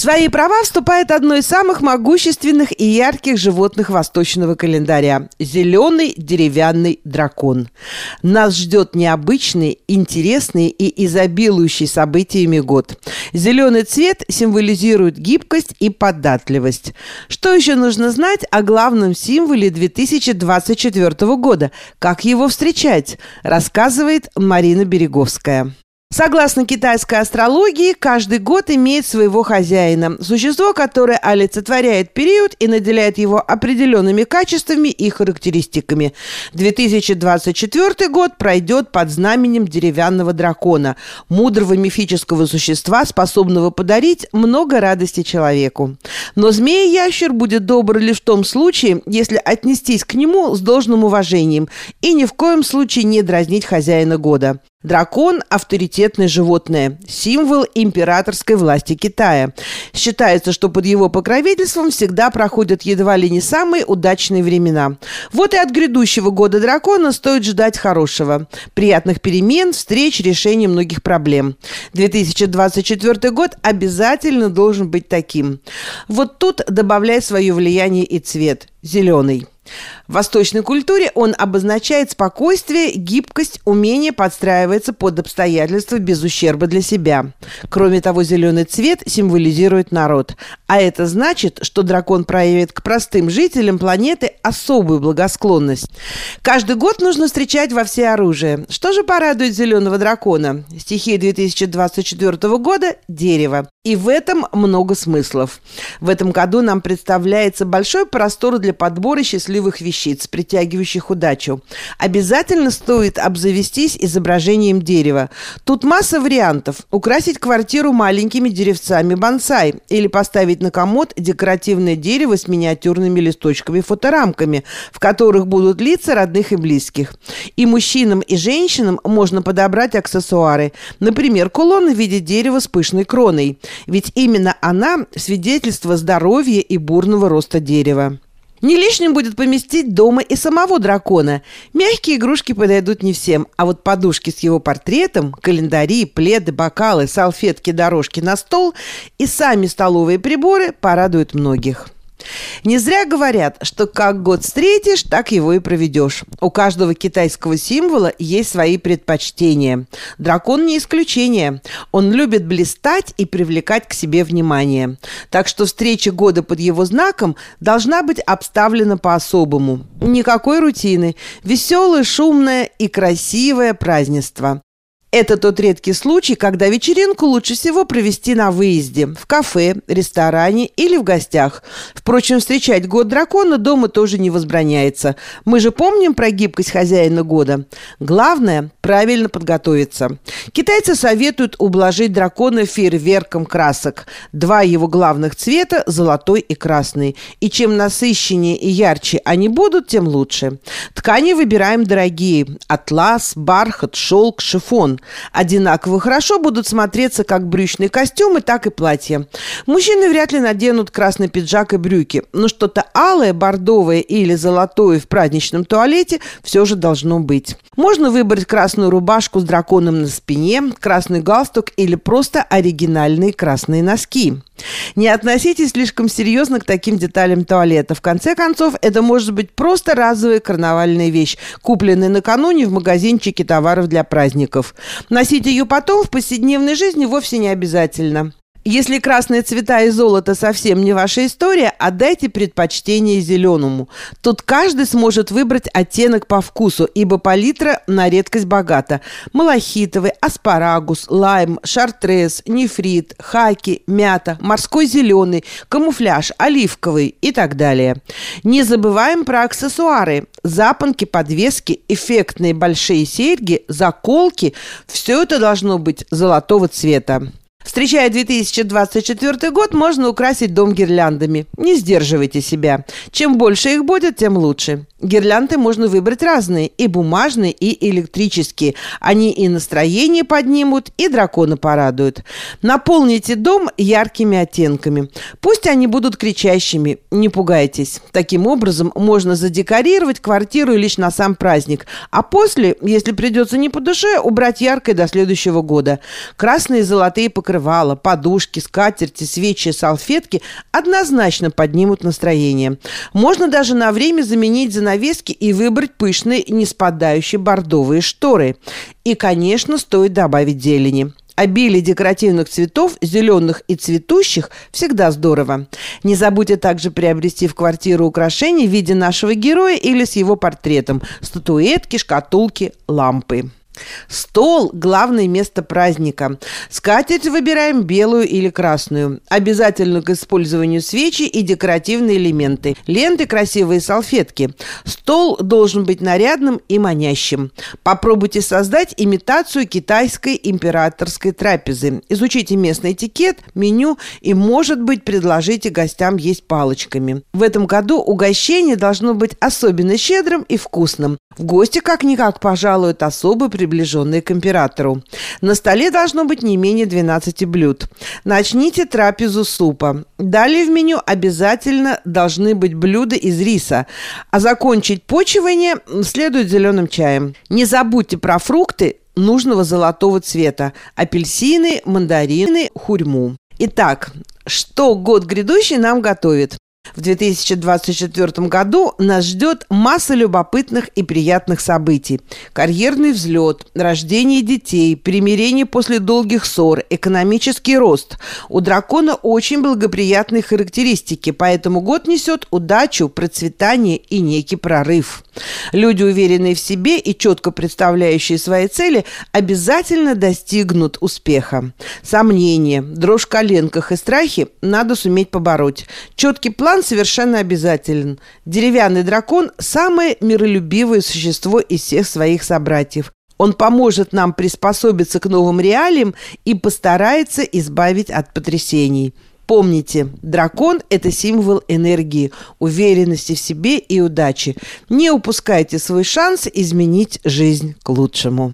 свои права вступает одно из самых могущественных и ярких животных восточного календаря – зеленый деревянный дракон. Нас ждет необычный, интересный и изобилующий событиями год. Зеленый цвет символизирует гибкость и податливость. Что еще нужно знать о главном символе 2024 года? Как его встречать? Рассказывает Марина Береговская. Согласно китайской астрологии, каждый год имеет своего хозяина, существо, которое олицетворяет период и наделяет его определенными качествами и характеристиками. 2024 год пройдет под знаменем деревянного дракона, мудрого мифического существа, способного подарить много радости человеку. Но змея-ящер будет добр лишь в том случае, если отнестись к нему с должным уважением и ни в коем случае не дразнить хозяина года. Дракон – авторитетное животное, символ императорской власти Китая. Считается, что под его покровительством всегда проходят едва ли не самые удачные времена. Вот и от грядущего года дракона стоит ждать хорошего. Приятных перемен, встреч, решений многих проблем. 2024 год обязательно должен быть таким. Вот тут добавляй свое влияние и цвет – зеленый. В восточной культуре он обозначает спокойствие, гибкость, умение подстраиваться под обстоятельства без ущерба для себя. Кроме того, зеленый цвет символизирует народ. А это значит, что дракон проявит к простым жителям планеты особую благосклонность. Каждый год нужно встречать во все оружие. Что же порадует зеленого дракона? Стихия 2024 года – дерево. И в этом много смыслов. В этом году нам представляется большой простор для подбора счастливых вещей вещиц, притягивающих удачу. Обязательно стоит обзавестись изображением дерева. Тут масса вариантов. Украсить квартиру маленькими деревцами бонсай или поставить на комод декоративное дерево с миниатюрными листочками-фоторамками, в которых будут лица родных и близких. И мужчинам, и женщинам можно подобрать аксессуары. Например, кулон в виде дерева с пышной кроной. Ведь именно она – свидетельство здоровья и бурного роста дерева. Не лишним будет поместить дома и самого дракона. Мягкие игрушки подойдут не всем, а вот подушки с его портретом, календари, пледы, бокалы, салфетки, дорожки на стол и сами столовые приборы порадуют многих. Не зря говорят, что как год встретишь, так его и проведешь. У каждого китайского символа есть свои предпочтения. Дракон не исключение. Он любит блистать и привлекать к себе внимание. Так что встреча года под его знаком должна быть обставлена по-особому. Никакой рутины. Веселое, шумное и красивое празднество. Это тот редкий случай, когда вечеринку лучше всего провести на выезде, в кафе, ресторане или в гостях. Впрочем, встречать год дракона дома тоже не возбраняется. Мы же помним про гибкость хозяина года. Главное – правильно подготовиться. Китайцы советуют ублажить дракона фейерверком красок. Два его главных цвета – золотой и красный. И чем насыщеннее и ярче они будут, тем лучше. Ткани выбираем дорогие – атлас, бархат, шелк, шифон. Одинаково хорошо будут смотреться как брючные костюмы, так и платья. Мужчины вряд ли наденут красный пиджак и брюки, но что-то алое, бордовое или золотое в праздничном туалете все же должно быть. Можно выбрать красную рубашку с драконом на спине, красный галстук или просто оригинальные красные носки. Не относитесь слишком серьезно к таким деталям туалета. В конце концов, это может быть просто разовая карнавальная вещь, купленная накануне в магазинчике товаров для праздников. Носить ее потом в повседневной жизни вовсе не обязательно. Если красные цвета и золото совсем не ваша история, отдайте предпочтение зеленому. Тут каждый сможет выбрать оттенок по вкусу, ибо палитра на редкость богата. Малахитовый, аспарагус, лайм, шартрез, нефрит, хаки, мята, морской зеленый, камуфляж, оливковый и так далее. Не забываем про аксессуары. Запонки, подвески, эффектные большие серьги, заколки – все это должно быть золотого цвета. Встречая 2024 год, можно украсить дом гирляндами. Не сдерживайте себя. Чем больше их будет, тем лучше. Гирлянды можно выбрать разные, и бумажные, и электрические. Они и настроение поднимут, и дракона порадуют. Наполните дом яркими оттенками. Пусть они будут кричащими, не пугайтесь. Таким образом, можно задекорировать квартиру лишь на сам праздник, а после, если придется не по душе, убрать яркое до следующего года. Красные и золотые покрытия покрывала, подушки, скатерти, свечи, салфетки однозначно поднимут настроение. Можно даже на время заменить занавески и выбрать пышные, не спадающие бордовые шторы. И, конечно, стоит добавить зелени. Обилие декоративных цветов, зеленых и цветущих, всегда здорово. Не забудьте также приобрести в квартиру украшения в виде нашего героя или с его портретом, статуэтки, шкатулки, лампы. Стол – главное место праздника. Скатерть выбираем белую или красную. Обязательно к использованию свечи и декоративные элементы. Ленты, красивые салфетки. Стол должен быть нарядным и манящим. Попробуйте создать имитацию китайской императорской трапезы. Изучите местный этикет, меню и, может быть, предложите гостям есть палочками. В этом году угощение должно быть особенно щедрым и вкусным. В гости как-никак пожалуют особо приближенные к императору. На столе должно быть не менее 12 блюд. Начните трапезу супа. Далее в меню обязательно должны быть блюда из риса, а закончить почивание следует зеленым чаем. Не забудьте про фрукты нужного золотого цвета – апельсины, мандарины, хурьму. Итак, что год грядущий нам готовит? В 2024 году нас ждет масса любопытных и приятных событий. Карьерный взлет, рождение детей, примирение после долгих ссор, экономический рост. У дракона очень благоприятные характеристики, поэтому год несет удачу, процветание и некий прорыв. Люди, уверенные в себе и четко представляющие свои цели, обязательно достигнут успеха. Сомнения, дрожь в коленках и страхи надо суметь побороть. Четкий план совершенно обязателен. Деревянный дракон – самое миролюбивое существо из всех своих собратьев. Он поможет нам приспособиться к новым реалиям и постарается избавить от потрясений. Помните, дракон – это символ энергии, уверенности в себе и удачи. Не упускайте свой шанс изменить жизнь к лучшему.